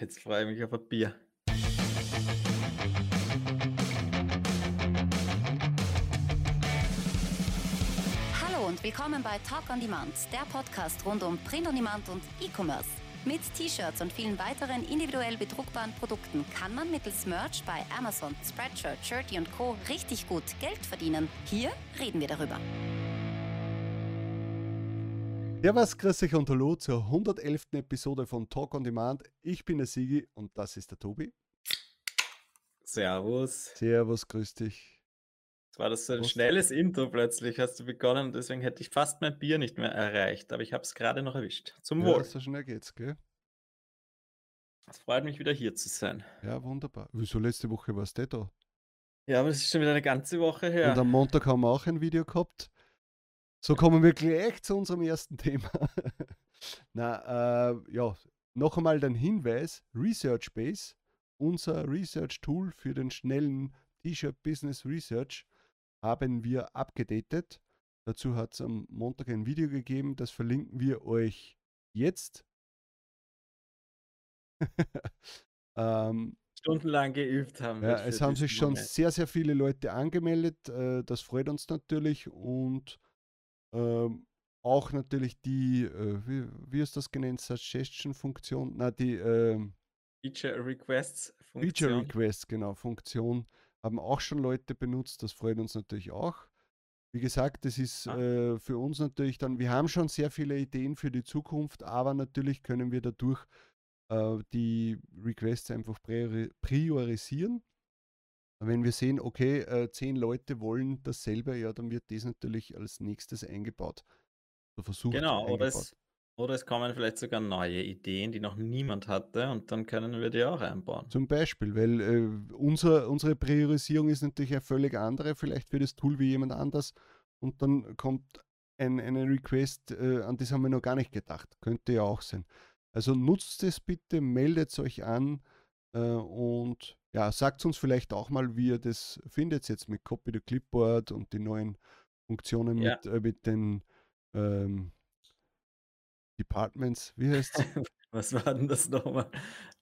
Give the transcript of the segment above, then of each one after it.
jetzt freue ich mich auf ein Bier. Hallo und willkommen bei Talk on Demand, der Podcast rund um Print on Demand und E-Commerce. Mit T-Shirts und vielen weiteren individuell bedruckbaren Produkten kann man mittels Merch bei Amazon, Spreadshirt, Shirty und Co. richtig gut Geld verdienen. Hier reden wir darüber. Servus, grüß euch und hallo zur 111. Episode von Talk on Demand. Ich bin der Sigi und das ist der Tobi. Servus. Servus, grüß dich. Es war das so ein schnelles Intro plötzlich, hast du begonnen und deswegen hätte ich fast mein Bier nicht mehr erreicht, aber ich habe es gerade noch erwischt. Zum Wohl. Ja, so schnell geht's, gell? Es freut mich wieder hier zu sein. Ja, wunderbar. Wieso letzte Woche warst du da? Ja, aber es ist schon wieder eine ganze Woche her. Und am Montag haben wir auch ein Video gehabt. So kommen wir gleich zu unserem ersten Thema. Na, äh, ja, noch einmal den Hinweis: Research Base, unser Research-Tool für den schnellen T-Shirt Business Research, haben wir abgedatet. Dazu hat es am Montag ein Video gegeben, das verlinken wir euch jetzt. ähm, Stundenlang geübt haben. Ja, es haben sich schon Moment. sehr, sehr viele Leute angemeldet. Äh, das freut uns natürlich und ähm, auch natürlich die, äh, wie, wie ist das genannt, Suggestion-Funktion, na die ähm, Feature Requests Funktion. Feature Requests, genau, Funktion haben auch schon Leute benutzt, das freut uns natürlich auch. Wie gesagt, das ist ah. äh, für uns natürlich dann, wir haben schon sehr viele Ideen für die Zukunft, aber natürlich können wir dadurch äh, die Requests einfach priori priorisieren. Wenn wir sehen, okay, äh, zehn Leute wollen dasselbe, ja, dann wird das natürlich als nächstes eingebaut. So versucht genau, oder es, oder es kommen vielleicht sogar neue Ideen, die noch niemand hatte und dann können wir die auch einbauen. Zum Beispiel, weil äh, unser, unsere Priorisierung ist natürlich eine völlig andere, vielleicht für das Tool wie jemand anders und dann kommt ein, eine Request, äh, an das haben wir noch gar nicht gedacht. Könnte ja auch sein. Also nutzt es bitte, meldet euch an äh, und ja, sagt uns vielleicht auch mal, wie ihr das findet jetzt mit Copy the Clipboard und die neuen Funktionen ja. mit, äh, mit den ähm, Departments. Wie heißt es? Was war denn das nochmal?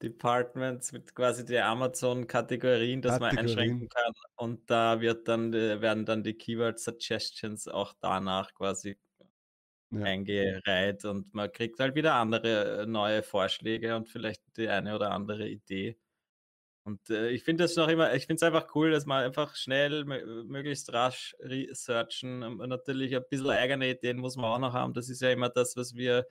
Departments mit quasi der Amazon-Kategorien, dass man einschränken kann. Und da wird dann, werden dann die Keyword Suggestions auch danach quasi ja. eingereiht und man kriegt halt wieder andere äh, neue Vorschläge und vielleicht die eine oder andere Idee. Und äh, ich finde das noch immer, ich finde es einfach cool, dass man einfach schnell, möglichst rasch researchen. Und natürlich ein bisschen eigene Ideen muss man auch noch haben. Das ist ja immer das, was wir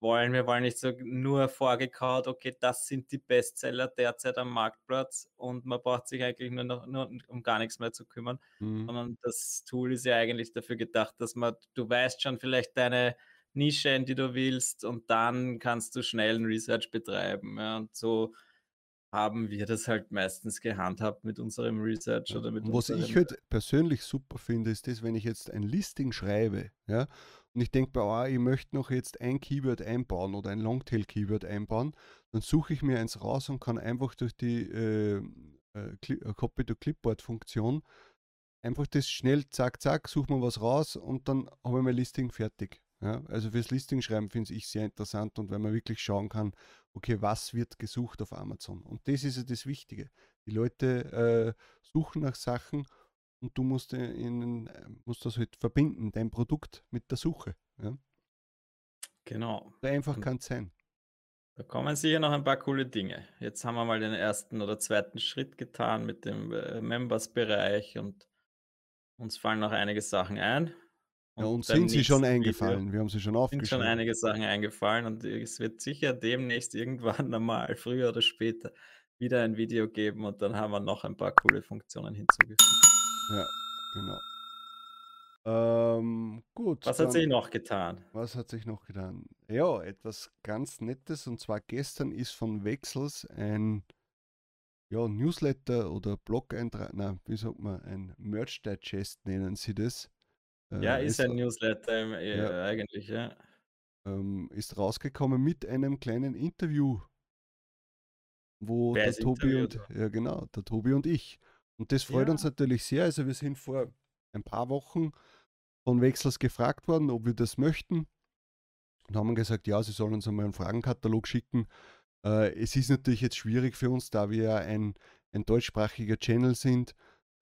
wollen. Wir wollen nicht so nur vorgekaut, okay, das sind die Bestseller derzeit am Marktplatz und man braucht sich eigentlich nur, noch, nur um gar nichts mehr zu kümmern. Mhm. Sondern das Tool ist ja eigentlich dafür gedacht, dass man, du weißt schon vielleicht deine Nische, in die du willst und dann kannst du schnell ein Research betreiben. Ja, und so haben wir das halt meistens gehandhabt mit unserem Research oder mit Was ich halt persönlich super finde, ist das, wenn ich jetzt ein Listing schreibe, ja, und ich denke bei, oh, ich möchte noch jetzt ein Keyword einbauen oder ein Longtail-Keyword einbauen, dann suche ich mir eins raus und kann einfach durch die äh, äh, äh Copy-to-Clipboard-Funktion einfach das schnell, zack, zack, suche mir was raus und dann habe ich mein Listing fertig. Ja, also fürs Listing schreiben finde ich sehr interessant und wenn man wirklich schauen kann, okay, was wird gesucht auf Amazon? Und das ist ja das Wichtige. Die Leute äh, suchen nach Sachen und du musst, in, musst das halt verbinden, dein Produkt mit der Suche. Ja? Genau. So einfach kann es sein. Da kommen sicher noch ein paar coole Dinge. Jetzt haben wir mal den ersten oder zweiten Schritt getan mit dem äh, Members-Bereich und uns fallen noch einige Sachen ein. Und ja, uns sind sie schon eingefallen. Video wir haben sie schon aufgeschrieben. sind schon einige Sachen eingefallen und es wird sicher demnächst irgendwann normal, früher oder später, wieder ein Video geben und dann haben wir noch ein paar coole Funktionen hinzugefügt. Ja, genau. Ähm, gut. Was hat sich noch getan? Was hat sich noch getan? Ja, etwas ganz Nettes und zwar gestern ist von Wechsels ein ja, Newsletter oder Blog-Eintrag, na, wie sagt man, ein Merch-Digest nennen sie das ja, äh, ist, ein Newsletter äh, ja, eigentlich, ja. Ähm, ist rausgekommen mit einem kleinen Interview, wo Wer der Tobi und ja genau, der Tobi und ich. Und das freut ja. uns natürlich sehr. Also wir sind vor ein paar Wochen von Wechsels gefragt worden, ob wir das möchten. Und haben gesagt, ja, sie sollen uns einmal einen Fragenkatalog schicken. Äh, es ist natürlich jetzt schwierig für uns, da wir ja ein, ein deutschsprachiger Channel sind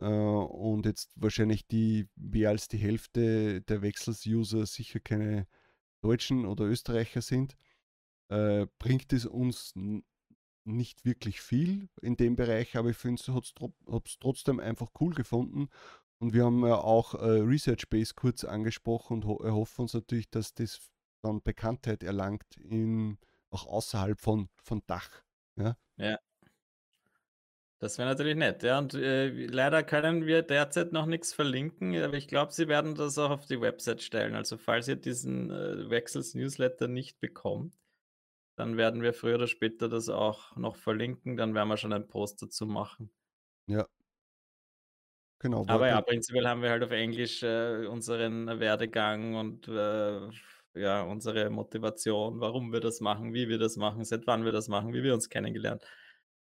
und jetzt wahrscheinlich die mehr als die Hälfte der Wechsels-User sicher keine Deutschen oder Österreicher sind, äh, bringt es uns nicht wirklich viel in dem Bereich, aber ich finde, es trotzdem einfach cool gefunden. Und wir haben ja auch äh, Research Base kurz angesprochen und ho erhoffen uns natürlich, dass das dann Bekanntheit erlangt, in, auch außerhalb von, von Dach. Ja. ja. Das wäre natürlich nett, ja. Und äh, leider können wir derzeit noch nichts verlinken, aber ich glaube, sie werden das auch auf die Website stellen. Also falls ihr diesen äh, Wechsels-Newsletter nicht bekommt, dann werden wir früher oder später das auch noch verlinken. Dann werden wir schon einen Post dazu machen. Ja. Genau. Aber ja, prinzipiell haben wir halt auf Englisch äh, unseren Werdegang und äh, ja, unsere Motivation, warum wir das machen, wie wir das machen, seit wann wir das machen, wie wir uns kennengelernt.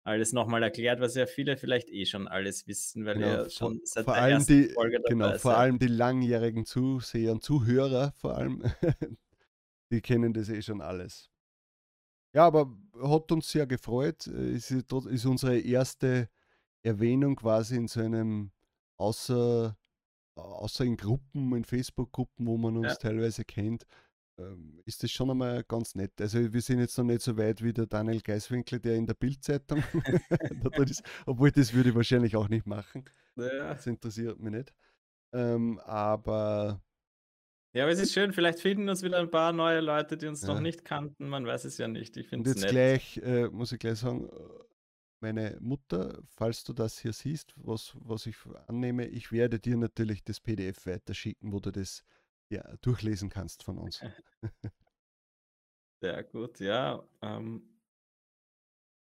Alles nochmal erklärt, was ja viele vielleicht eh schon alles wissen, weil genau, ihr schon seit vor der allem ersten die, Folge dabei Genau, vor allem die langjährigen Zuseher und Zuhörer vor allem, die kennen das eh schon alles. Ja, aber hat uns sehr gefreut. Ist, ist unsere erste Erwähnung quasi in so einem, außer, außer in Gruppen, in Facebook-Gruppen, wo man uns ja. teilweise kennt, ist das schon einmal ganz nett. Also wir sind jetzt noch nicht so weit wie der Daniel Geiswinkler, der in der Bildzeitung ist, obwohl das würde ich wahrscheinlich auch nicht machen. Ja. Das interessiert mich nicht. Ähm, aber ja, aber es ist schön, vielleicht finden uns wieder ein paar neue Leute, die uns ja. noch nicht kannten. Man weiß es ja nicht. Ich finde es nett. gleich, äh, muss ich gleich sagen, meine Mutter, falls du das hier siehst, was, was ich annehme, ich werde dir natürlich das PDF weiterschicken, wo du das ja, durchlesen kannst von uns. Sehr gut, ja. Ähm.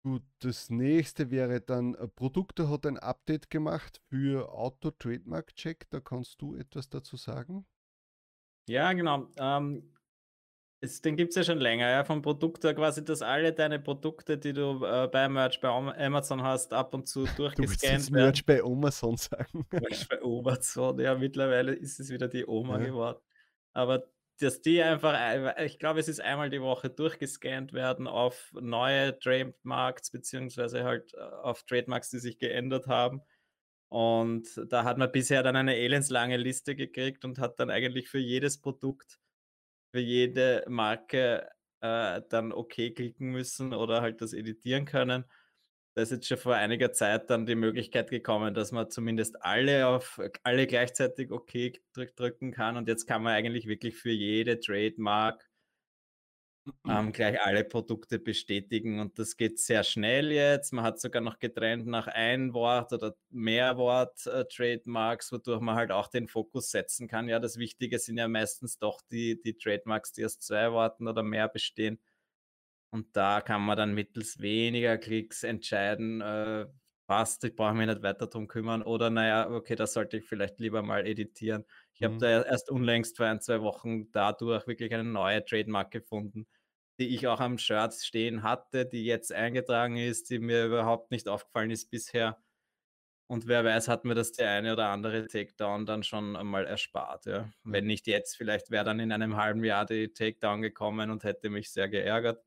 Gut, das nächste wäre dann, äh, Produkte hat ein Update gemacht für Auto-Trademark-Check. Da kannst du etwas dazu sagen? Ja, genau. Ähm, es, den gibt es ja schon länger, ja, vom Produkt her quasi, dass alle deine Produkte, die du äh, bei Merch bei Amazon hast, ab und zu durchgescannt du werden. Merch bei Amazon sagen. Merch bei Amazon, ja, mittlerweile ist es wieder die Oma ja. geworden. Aber dass die einfach, ich glaube, es ist einmal die Woche durchgescannt werden auf neue Trademarks, beziehungsweise halt äh, auf Trademarks, die sich geändert haben. Und da hat man bisher dann eine elendslange Liste gekriegt und hat dann eigentlich für jedes Produkt, für jede Marke äh, dann okay klicken müssen oder halt das editieren können. Da ist jetzt schon vor einiger Zeit dann die Möglichkeit gekommen, dass man zumindest alle auf alle gleichzeitig okay drücken kann. Und jetzt kann man eigentlich wirklich für jede Trademark ähm, gleich alle Produkte bestätigen und das geht sehr schnell jetzt. Man hat sogar noch getrennt nach ein Wort oder mehr Wort äh, Trademarks, wodurch man halt auch den Fokus setzen kann. Ja, das Wichtige sind ja meistens doch die, die Trademarks, die aus zwei Worten oder mehr bestehen. Und da kann man dann mittels weniger Klicks entscheiden, äh, passt, ich brauche mich nicht weiter darum kümmern oder naja, okay, das sollte ich vielleicht lieber mal editieren. Ich mhm. habe da erst unlängst vor ein, zwei Wochen dadurch wirklich eine neue Trademark gefunden, die ich auch am Shirt stehen hatte, die jetzt eingetragen ist, die mir überhaupt nicht aufgefallen ist bisher. Und wer weiß, hat mir das der eine oder andere Takedown dann schon einmal erspart. Ja. Wenn nicht jetzt, vielleicht wäre dann in einem halben Jahr die Takedown gekommen und hätte mich sehr geärgert.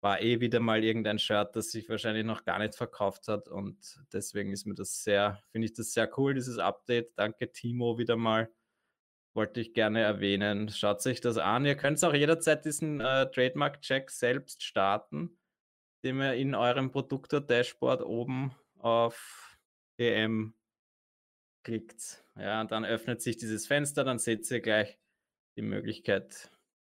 War eh wieder mal irgendein Shirt, das sich wahrscheinlich noch gar nicht verkauft hat. Und deswegen ist mir das sehr, finde ich das sehr cool, dieses Update. Danke, Timo, wieder mal wollte ich gerne erwähnen. Schaut sich das an. Ihr könnt auch jederzeit diesen äh, Trademark-Check selbst starten, indem ihr in eurem Produktor-Dashboard oben auf EM klickt. Ja, und dann öffnet sich dieses Fenster, dann seht ihr gleich die Möglichkeit,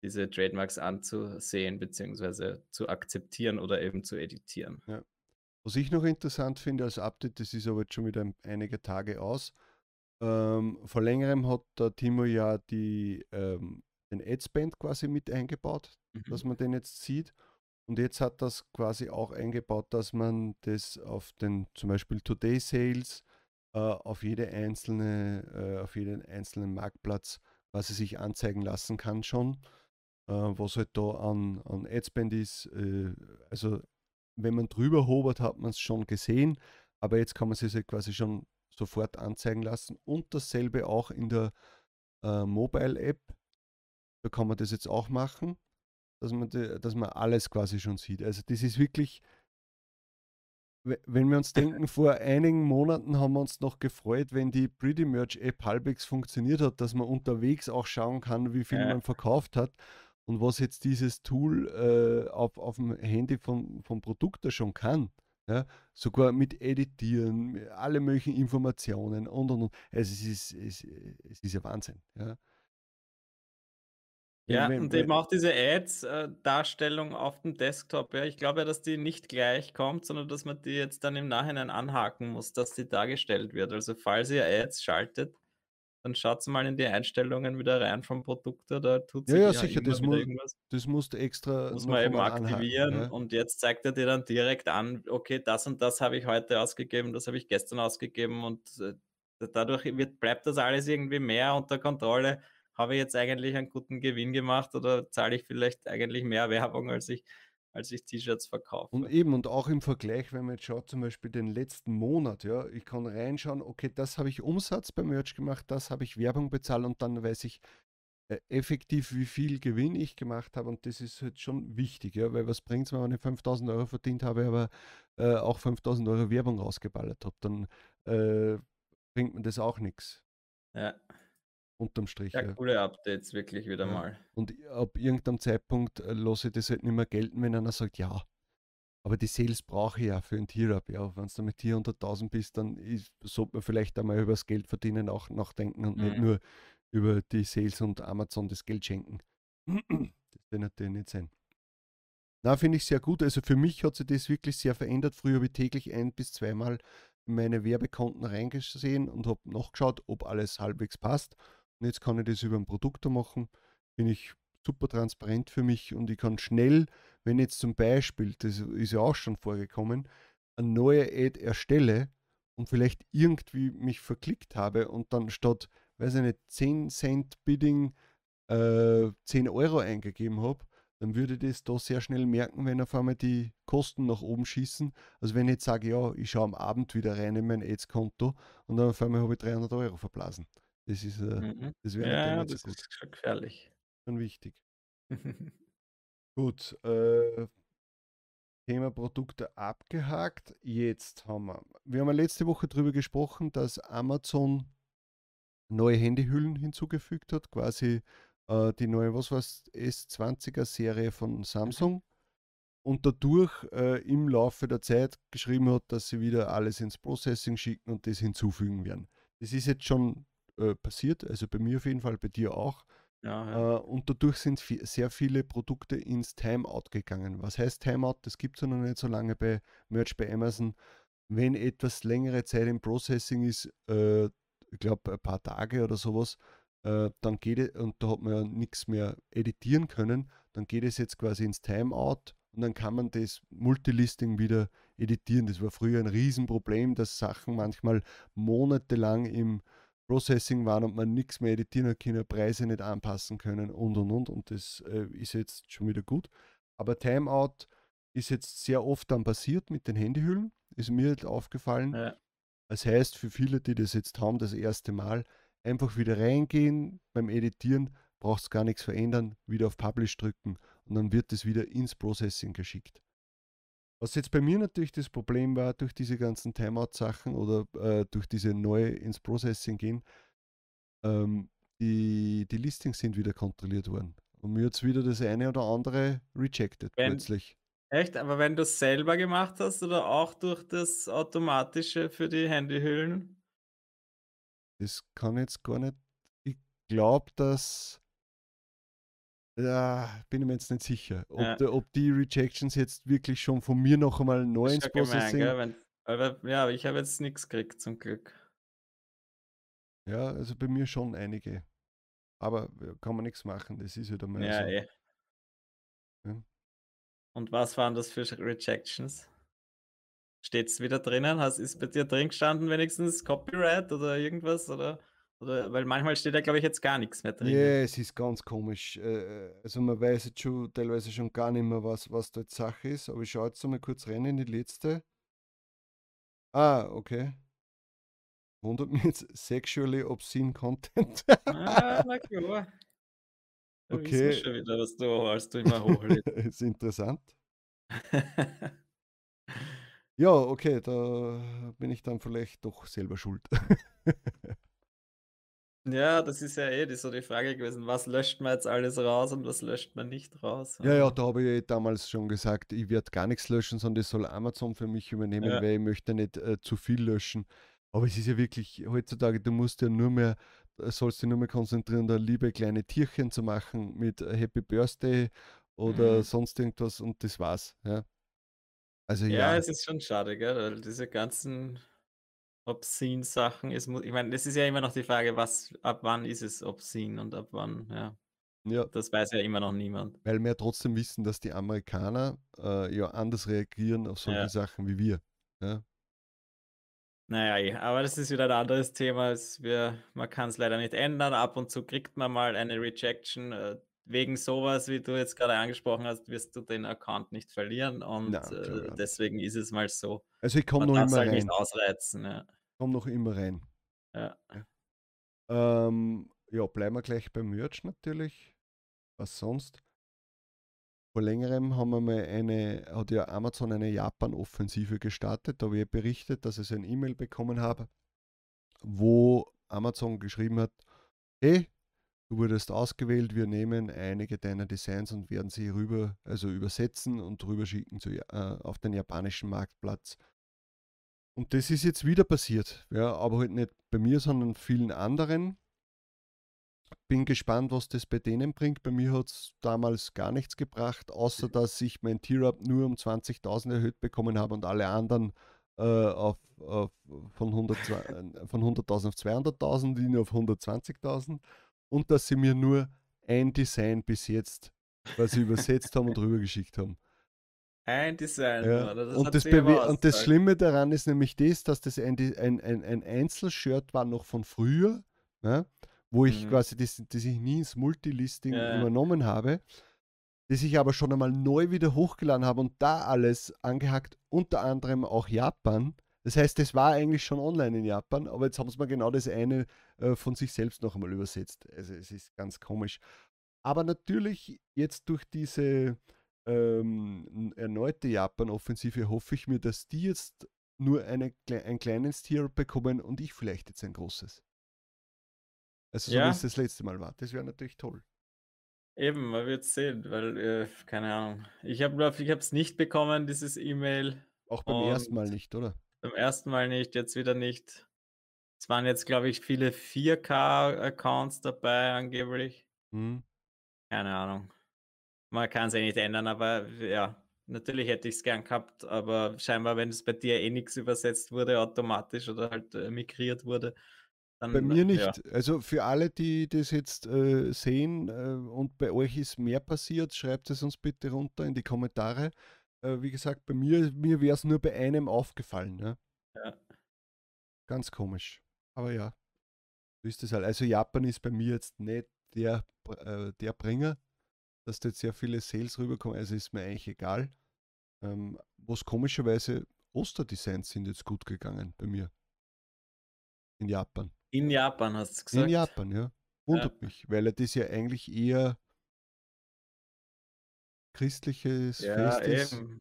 diese Trademarks anzusehen bzw. zu akzeptieren oder eben zu editieren. Ja. Was ich noch interessant finde als Update, das ist aber jetzt schon wieder einige Tage aus, ähm, vor längerem hat der Timo ja die, ähm, den Adspend quasi mit eingebaut, mhm. dass man den jetzt sieht. Und jetzt hat das quasi auch eingebaut, dass man das auf den zum Beispiel Today Sales äh, auf jede einzelne, äh, auf jeden einzelnen Marktplatz quasi sich anzeigen lassen kann schon. Äh, was halt da an, an Adspend ist. Äh, also wenn man drüber hobert, hat man es schon gesehen, aber jetzt kann man es sich halt quasi schon sofort anzeigen lassen. Und dasselbe auch in der äh, Mobile-App. Da kann man das jetzt auch machen. dass man, dass man alles quasi schon sieht. Also das ist wirklich, wenn wir uns denken, vor einigen Monaten haben wir uns noch gefreut, wenn die Pretty Merch App halbwegs funktioniert hat, dass man unterwegs auch schauen kann, wie viel man verkauft hat. Und was jetzt dieses Tool äh, auf, auf dem Handy vom, vom Produkter schon kann, ja, sogar mit Editieren, alle möglichen Informationen und und und. Also es ist, es, es ist ja Wahnsinn. Ja. Ja, wenn, und eben auch diese Ads-Darstellung auf dem Desktop. Ja, ich glaube ja, dass die nicht gleich kommt, sondern dass man die jetzt dann im Nachhinein anhaken muss, dass die dargestellt wird. Also falls ihr Ads schaltet, dann schaut mal in die Einstellungen wieder rein vom Produkt, da tut sich ja, ja, sicher, das, mu irgendwas. das musst du extra muss man eben aktivieren anhaken, ja. und jetzt zeigt er dir dann direkt an, okay, das und das habe ich heute ausgegeben, das habe ich gestern ausgegeben und äh, dadurch wird, bleibt das alles irgendwie mehr unter Kontrolle habe ich jetzt eigentlich einen guten Gewinn gemacht oder zahle ich vielleicht eigentlich mehr Werbung, als ich, als ich T-Shirts verkaufe. Und eben, und auch im Vergleich, wenn man jetzt schaut, zum Beispiel den letzten Monat, ja, ich kann reinschauen, okay, das habe ich Umsatz beim Merch gemacht, das habe ich Werbung bezahlt und dann weiß ich äh, effektiv, wie viel Gewinn ich gemacht habe und das ist halt schon wichtig, ja, weil was bringt es wenn ich 5000 Euro verdient habe, aber äh, auch 5000 Euro Werbung rausgeballert habe, dann äh, bringt mir das auch nichts. Ja unterm Strich. Ja, coole Updates, wirklich wieder ja. mal. Und ab irgendeinem Zeitpunkt äh, lasse ich das halt nicht mehr gelten, wenn einer sagt, ja, aber die Sales brauche ich ja für ein Tier-Up. Ja, wenn du mit Tier 100.000 bist, dann ist, sollte man vielleicht einmal über das Geld verdienen auch nachdenken und mhm. nicht nur über die Sales und Amazon das Geld schenken. das wird natürlich nicht sein. Na, finde ich sehr gut. Also für mich hat sich das wirklich sehr verändert. Früher habe ich täglich ein bis zweimal in meine Werbekonten reingesehen und habe nachgeschaut, ob alles halbwegs passt. Und jetzt kann ich das über einen Produktor machen. Bin ich super transparent für mich und ich kann schnell, wenn jetzt zum Beispiel, das ist ja auch schon vorgekommen, eine neue Ad erstelle und vielleicht irgendwie mich verklickt habe und dann statt, weiß ich nicht, 10 Cent Bidding äh, 10 Euro eingegeben habe, dann würde ich das da sehr schnell merken, wenn auf einmal die Kosten nach oben schießen. Also wenn ich jetzt sage, ja, ich schaue am Abend wieder rein in mein Ads-Konto und dann auf einmal habe ich 300 Euro verblasen. Das ist, äh, Mhm. das wäre Ja, das so ist schon gefährlich. Schon wichtig. Gut, äh, Thema Produkte abgehakt. Jetzt haben wir, wir haben ja letzte Woche darüber gesprochen, dass Amazon neue Handyhüllen hinzugefügt hat, quasi äh, die neue, was war S20er Serie von mhm. Samsung und dadurch äh, im Laufe der Zeit geschrieben hat, dass sie wieder alles ins Processing schicken und das hinzufügen werden. Das ist jetzt schon äh, passiert, also bei mir auf jeden Fall, bei dir auch. Ja, ja. Äh, und dadurch sind sehr viele Produkte ins Timeout gegangen. Was heißt Timeout? Das gibt es ja noch nicht so lange bei Merch bei Amazon. Wenn etwas längere Zeit im Processing ist, äh, ich glaube ein paar Tage oder sowas, äh, dann geht es, und da hat man ja nichts mehr editieren können, dann geht es jetzt quasi ins Timeout und dann kann man das Multilisting wieder editieren. Das war früher ein Riesenproblem, dass Sachen manchmal monatelang im Processing waren und man nichts mehr editieren können, Preise nicht anpassen können und und und. Und das äh, ist jetzt schon wieder gut. Aber Timeout ist jetzt sehr oft dann passiert mit den Handyhüllen, ist mir halt aufgefallen. Ja. Das heißt, für viele, die das jetzt haben, das erste Mal, einfach wieder reingehen, beim Editieren braucht es gar nichts verändern, wieder auf Publish drücken und dann wird es wieder ins Processing geschickt. Was jetzt bei mir natürlich das Problem war, durch diese ganzen Timeout-Sachen oder äh, durch diese neue ins Processing gehen, ähm, die, die Listings sind wieder kontrolliert worden. Und mir jetzt wieder das eine oder andere rejected wenn, plötzlich. Echt? Aber wenn du es selber gemacht hast oder auch durch das Automatische für die Handyhüllen? Das kann jetzt gar nicht. Ich glaube, dass ja, bin ich mir jetzt nicht sicher, ob, ja. der, ob die Rejections jetzt wirklich schon von mir noch einmal neu ins Processing. Gemein, aber, ja, ich habe jetzt nichts gekriegt zum Glück. Ja, also bei mir schon einige. Aber kann man nichts machen, das ist ja dann mal ja, so. Eh. Ja. Und was waren das für Rejections? Steht es wieder drinnen? Hast, ist bei dir drin gestanden wenigstens Copyright oder irgendwas? Oder? Oder, weil manchmal steht da, glaube ich, jetzt gar nichts mehr drin. Ja, yeah, es ist ganz komisch. Äh, äh, also man weiß jetzt schon teilweise schon gar nicht mehr, was, was da jetzt Sache ist. Aber ich schaue jetzt mal kurz rein in die letzte. Ah, okay. Wundert mich jetzt sexually obscene Content. ah, na klar. Da Okay. schon wieder, was du was du immer hochlädst. Ist interessant. Ja, okay, da bin ich dann vielleicht doch selber schuld. Ja, das ist ja eh die so die Frage gewesen, was löscht man jetzt alles raus und was löscht man nicht raus? Ja, ja, Also, da habe ich eh damals schon gesagt, ich werde gar nichts löschen, sondern das soll Amazon für mich übernehmen, ja, weil ich möchte nicht äh, zu viel löschen. Aber es ist ja wirklich heutzutage, du musst ja nur mehr, äh, sollst dich nur mehr konzentrieren, da liebe kleine Tierchen zu machen mit äh, Happy Birthday oder mhm. sonst irgendwas und das war's. Ja. Also Ja, ja, es ist schon schade, gell, weil diese ganzen obscene Sachen, es mu ich meine, das ist ja immer noch die Frage, was ab wann ist es obscene und ab wann, ja. ja, Das weiß ja immer noch niemand. weil wir ja trotzdem wissen, dass die Amerikaner äh, ja anders reagieren auf solche Ja. Sachen wie wir. Ja. Na ja, eh, aber das ist wieder ein anderes Thema. Es wir man kann's leider nicht ändern. Ab und zu kriegt man mal eine Rejection, äh, wegen sowas, wie du jetzt gerade angesprochen hast, wirst du den Account nicht verlieren und, klar äh, nicht. deswegen ist es mal so. Also ich komme noch immer halt nicht rein, ausreizen, ja. komme noch immer rein. Ja. Ja. Ähm, ja, bleiben wir gleich beim Merch natürlich. Was sonst? Vor längerem haben wir mal eine, hat ja Amazon eine Japan-Offensive gestartet. Da habe ich berichtet, dass ich ein E-Mail bekommen habe, wo Amazon geschrieben hat, hey, du wurdest ausgewählt, wir nehmen einige deiner Designs und werden sie rüber, also übersetzen und rüberschicken zu, äh, auf den japanischen Marktplatz. Und das ist jetzt wieder passiert, ja, aber halt nicht bei mir, sondern vielen anderen. Bin gespannt, was das bei denen bringt. Bei mir hat es damals gar nichts gebracht, außer dass ich mein Tier-Up nur um 20.000 erhöht bekommen habe und alle anderen äh, auf, auf, von 100.000 äh, von 100.000 auf 200.000, die nur auf 120.000 und dass sie mir nur ein Design bis jetzt, was sie übersetzt haben und rübergeschickt haben. Ein Design Ja, das und, das und das. Schlimme daran ist nämlich das, dass das ein, ein, ein, ein Einzelshirt war noch von früher, ja, wo ich Mhm. quasi das, das ich nie ins Multilisting Ja. übernommen habe, das ich aber schon einmal neu wieder hochgeladen habe und da alles angehackt, unter anderem auch Japan. Das heißt, das war eigentlich schon online in Japan, aber jetzt haben sie mal genau das eine äh, von sich selbst noch einmal übersetzt. Also es ist ganz komisch. Aber natürlich jetzt durch diese ähm, erneute Japan-Offensive hoffe ich mir, dass die jetzt nur eine, ein kleines Tier bekommen und ich vielleicht jetzt ein großes. Also so wie Ja. es das letzte Mal war. Das wäre natürlich toll. Eben, man wird sehen, weil, äh, keine Ahnung. Ich habe ich habe es nicht bekommen, dieses E-Mail Auch beim ersten Mal nicht, oder? Beim ersten Mal nicht, jetzt wieder nicht. Es waren jetzt, glaube ich, viele 4K-Accounts dabei angeblich. Hm. Keine Ahnung. Man kann es eh nicht ändern, aber ja, natürlich hätte ich es gern gehabt, aber scheinbar, wenn es bei dir eh nichts übersetzt wurde automatisch oder halt, äh, migriert wurde, Bei dann, mir ja. nicht. Also für alle, die das jetzt äh, sehen äh, und bei euch ist mehr passiert, schreibt es uns bitte runter in die Kommentare. Äh, wie gesagt, bei mir, mir wäre es nur bei einem aufgefallen. Ja? Ja. Ganz komisch. Aber ja, so ist es halt. Also Japan ist bei mir jetzt nicht der, äh, der Bringer, dass da jetzt sehr viele Sales rüberkommen. Also ist mir eigentlich egal. Ähm, was komischerweise Osterdesigns sind jetzt gut gegangen bei mir. In Japan. In Japan hast du In gesagt? Japan, ja. Wundert mich, weil er das ja eigentlich eher christliches Ja, Fest ist. eben.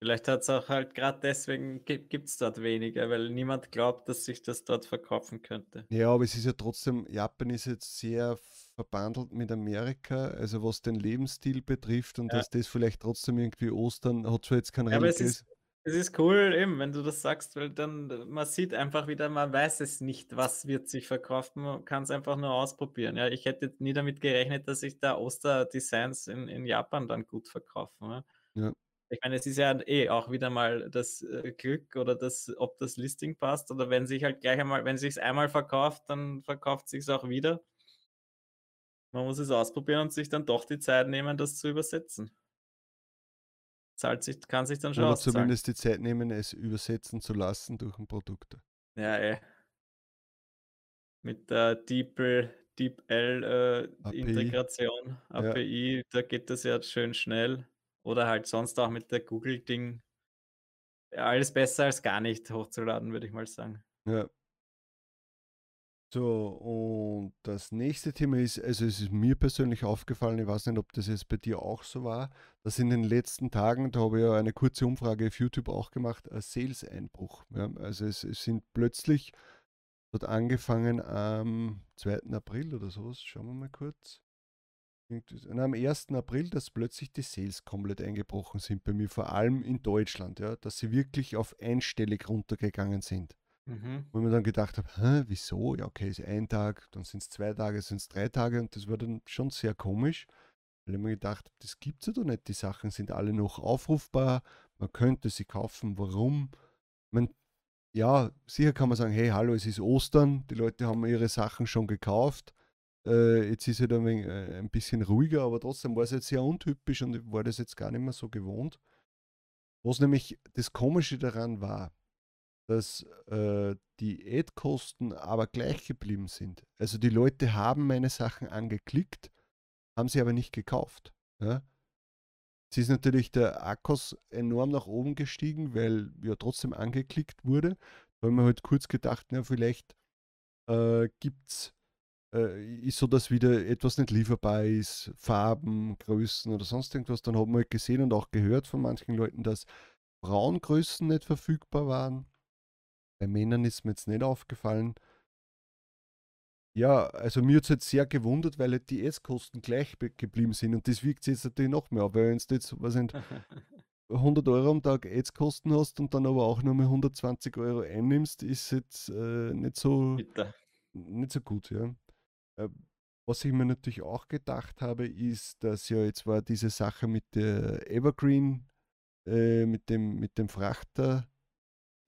Vielleicht hat es auch halt gerade deswegen gibt es dort weniger, weil niemand glaubt, dass sich das dort verkaufen könnte. Ja, aber es ist ja trotzdem, Japan ist jetzt sehr verbandelt mit Amerika, also was den Lebensstil betrifft und Ja. dass das vielleicht trotzdem irgendwie Ostern hat zwar jetzt kein Ja, religiös. Es ist cool eben, wenn du das sagst, weil dann äh, man sieht einfach wieder, man weiß es nicht, was wird sich verkaufen, man kann's einfach nur ausprobieren. Ja, ich hätte nie damit gerechnet, dass sich da Osterdesigns in in Japan dann gut verkaufen, ja. Ja. Ich meine, es ist ja eh auch wieder mal das, äh, Glück oder das ob das Listing passt oder wenn sich halt gleich einmal wenn sich's einmal verkauft, dann verkauft sich's auch wieder. Man muss es ausprobieren und sich dann doch die Zeit nehmen, das zu übersetzen. Zahlt sich kann sich dann schon Oder auszahlen. zumindest die Zeit nehmen, es übersetzen zu lassen durch ein Produkt. Ja, eh. Mit der DeepL DeepL, äh, API. Integration, Ja. API, da geht das ja schön schnell. Oder halt sonst auch mit der Google-Ding. Ja, alles besser als gar nicht hochzuladen, würde ich mal sagen. Ja. So, und das nächste Thema ist, also es ist mir persönlich aufgefallen, ich weiß nicht, ob das jetzt bei dir auch so war, dass in den letzten Tagen, da habe ich ja eine kurze Umfrage auf YouTube auch gemacht, ein Sales-Einbruch. Ja, also es, es, sind plötzlich, hat angefangen am 2. April oder sowas, schauen wir mal kurz. Und am 1. April, dass plötzlich die Sales komplett eingebrochen sind bei mir, vor allem in Deutschland, ja, dass sie wirklich auf einstellig runtergegangen sind. Mhm. Wo ich mir dann gedacht habe, Hä, wieso? Ja, okay, ist ein Tag, dann sind es zwei Tage, sind es drei Tage und das war dann schon sehr komisch, weil ich mir gedacht habe, das gibt es ja doch nicht. Die Sachen sind alle noch aufrufbar, man könnte sie kaufen, warum? Man, ja, sicher kann man sagen, hey, hallo, es ist Ostern, die Leute haben ihre Sachen schon gekauft. Äh, jetzt ist es halt ein, wenig, äh, ein bisschen ruhiger, aber trotzdem war es jetzt sehr untypisch und ich war das jetzt gar nicht mehr so gewohnt. Was nämlich das Komische daran war, dass äh, die Ad-Kosten aber gleich geblieben sind. Also die Leute haben meine Sachen angeklickt, haben sie aber nicht gekauft. Ja? Jetzt ist natürlich der Akkus enorm nach oben gestiegen, weil ja trotzdem angeklickt wurde. Da haben wir halt kurz gedacht, na, vielleicht äh, gibt's, äh, ist so, dass wieder etwas nicht lieferbar ist, Farben, Größen oder sonst irgendwas. Dann haben wir halt gesehen und auch gehört von manchen Leuten, dass Braungrößen nicht verfügbar waren bei Männern ist mir jetzt nicht aufgefallen. Ja, also mir hat es jetzt sehr gewundert, weil halt die S-Kosten gleich geblieben sind und das wiegt sich jetzt natürlich noch mehr, weil wenn du jetzt, was sind, 100 Euro am Tag Ads-Kosten hast und dann aber auch nur mal 120 Euro einnimmst, ist jetzt äh, nicht so Bitte. nicht so gut, ja. Äh, was ich mir natürlich auch gedacht habe, ist, dass ja jetzt war diese Sache mit der Evergreen, äh, mit dem, mit dem Frachter,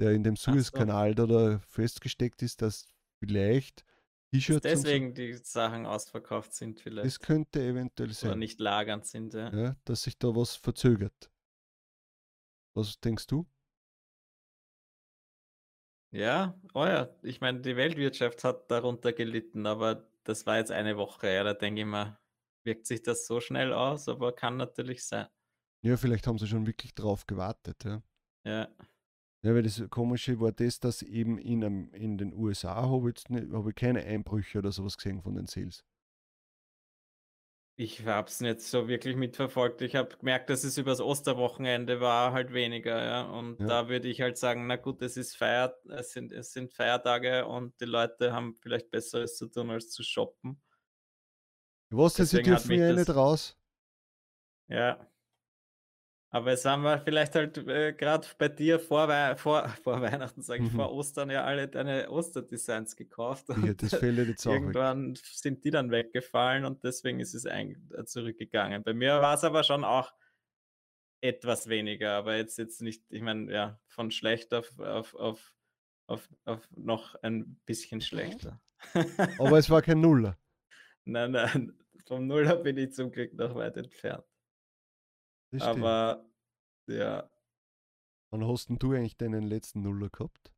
der in dem Suezkanal so. da, festgesteckt ist, dass vielleicht T-Shirts. Deswegen so, die Sachen ausverkauft sind, vielleicht. Das könnte eventuell sein. Oder nicht lagernd sind, ja. ja. Dass sich da was verzögert. Was denkst du? Ja, oh ja, ich meine, die Weltwirtschaft hat darunter gelitten, aber das war jetzt eine Woche, ja, da denke ich mal, wirkt sich das so schnell aus, aber kann natürlich sein. Ja, vielleicht haben sie schon wirklich drauf gewartet, ja. Ja. Ja, weil das Komische war das, dass eben in, in den USA habe ich, hab ich keine Einbrüche oder sowas gesehen von den Sales. Ich habe es nicht so wirklich mitverfolgt. Ich habe gemerkt, dass es übers Osterwochenende war, halt weniger, ja. Und ja. da würde ich halt sagen, na gut, es ist Feier, es sind, es sind Feiertage und die Leute haben vielleicht Besseres zu tun, als zu shoppen. Was, sie dürfen ja nicht raus. Ja. Aber jetzt haben wir vielleicht halt äh, gerade bei dir vor, Wei vor, vor Weihnachten, sage ich, mhm. vor Ostern ja alle deine Osterdesigns gekauft. Ja, das fällt jetzt auch Irgendwann weg. sind die dann weggefallen und deswegen ist es äh, zurückgegangen. Bei mir war es aber schon auch etwas weniger, aber jetzt, jetzt nicht, ich meine, ja, von schlecht auf, auf, auf, auf, auf noch ein bisschen schlechter. Aber es war kein Nuller. nein, nein, vom Nuller bin ich zum Glück noch weit entfernt. Das Aber ja. Wann hast denn du eigentlich deinen letzten Nuller gehabt?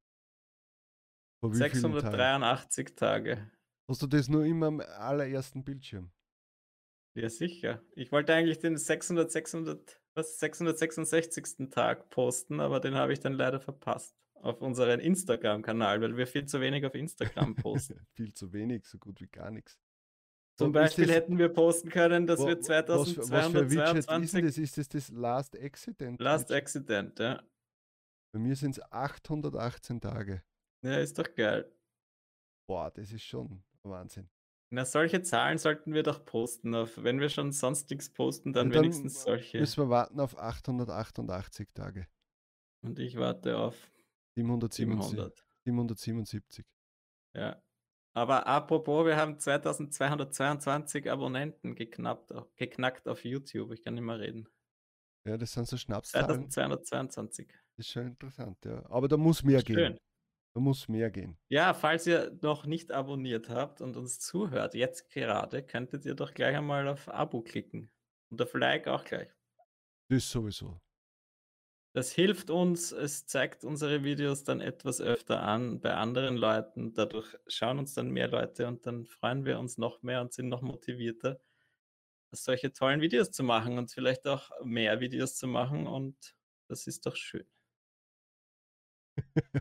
683 Tage? Hast du das nur immer am allerersten Bildschirm? Ja, sicher. Ich wollte eigentlich den 600, 600, was, 666. Tag posten, aber den habe ich dann leider verpasst auf unseren Instagram-Kanal, weil wir viel zu wenig auf Instagram posten. viel zu wenig, so gut wie gar nichts. Zum Beispiel das, hätten wir posten können, dass wo, wir 2222. Was, was für ist das? Ist das das Last Accident? Last Widget? Accident, ja. Bei mir sind es 818 Tage. Ja, ist doch geil. Boah, das ist schon Wahnsinn. Na, solche Zahlen sollten wir doch posten. Auf, wenn wir schon sonst nichts posten, dann, dann wenigstens solche. Müssen wir warten auf 888 Tage. Und ich warte auf 777. 777. Ja. Aber apropos, wir haben 2222 Abonnenten geknackt, geknackt auf YouTube. Ich kann nicht mehr reden. Ja, das sind so Schnapszahlen. 2222. Das ist schon interessant, ja. Aber da muss mehr Schön. gehen. Da muss mehr gehen. Ja, falls ihr noch nicht abonniert habt und uns zuhört, jetzt gerade, könntet ihr doch gleich einmal auf Abo klicken. Und auf Like auch gleich. Das sowieso. Das hilft uns, es zeigt unsere Videos dann etwas öfter an bei anderen Leuten. Dadurch schauen uns dann mehr Leute und dann freuen wir uns noch mehr und sind noch motivierter, solche tollen Videos zu machen und vielleicht auch mehr Videos zu machen. Und das ist doch schön.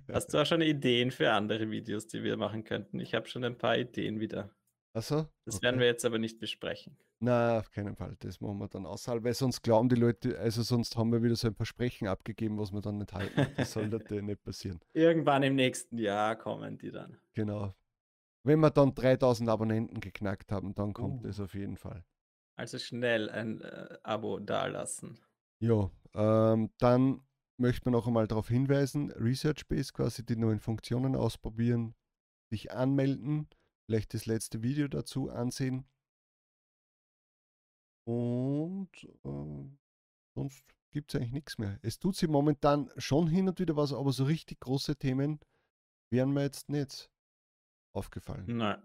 Hast du auch schon Ideen für andere Videos, die wir machen könnten? Ich habe schon ein paar Ideen wieder. Achso? Das okay. werden wir jetzt aber nicht besprechen. Na, auf keinen Fall. Das machen wir dann außerhalb, weil sonst glauben die Leute, also sonst haben wir wieder so ein Versprechen abgegeben, was wir dann nicht halten. Das sollte nicht passieren. Irgendwann im nächsten Jahr kommen die dann. Genau. Wenn wir dann 3000 Abonnenten geknackt haben, dann kommt uh. es auf jeden Fall. Also schnell ein äh, Abo dalassen. Ja, ähm, dann möchte man noch einmal darauf hinweisen, Research Base quasi die neuen Funktionen ausprobieren, sich anmelden, vielleicht das letzte Video dazu ansehen. Und äh, sonst gibt es eigentlich nichts mehr. Es tut sich momentan schon hin und wieder was, aber so richtig große Themen wären mir jetzt nicht aufgefallen. Nein.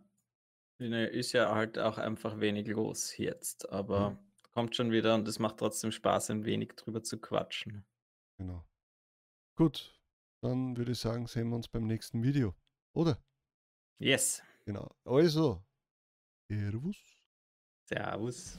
Ist ja halt auch einfach wenig los jetzt, aber mhm. kommt schon wieder und es macht trotzdem Spaß, ein wenig drüber zu quatschen. Genau. Gut, dann würde ich sagen, sehen wir uns beim nächsten Video, oder? Yes. Genau. Also, Servus. Servus.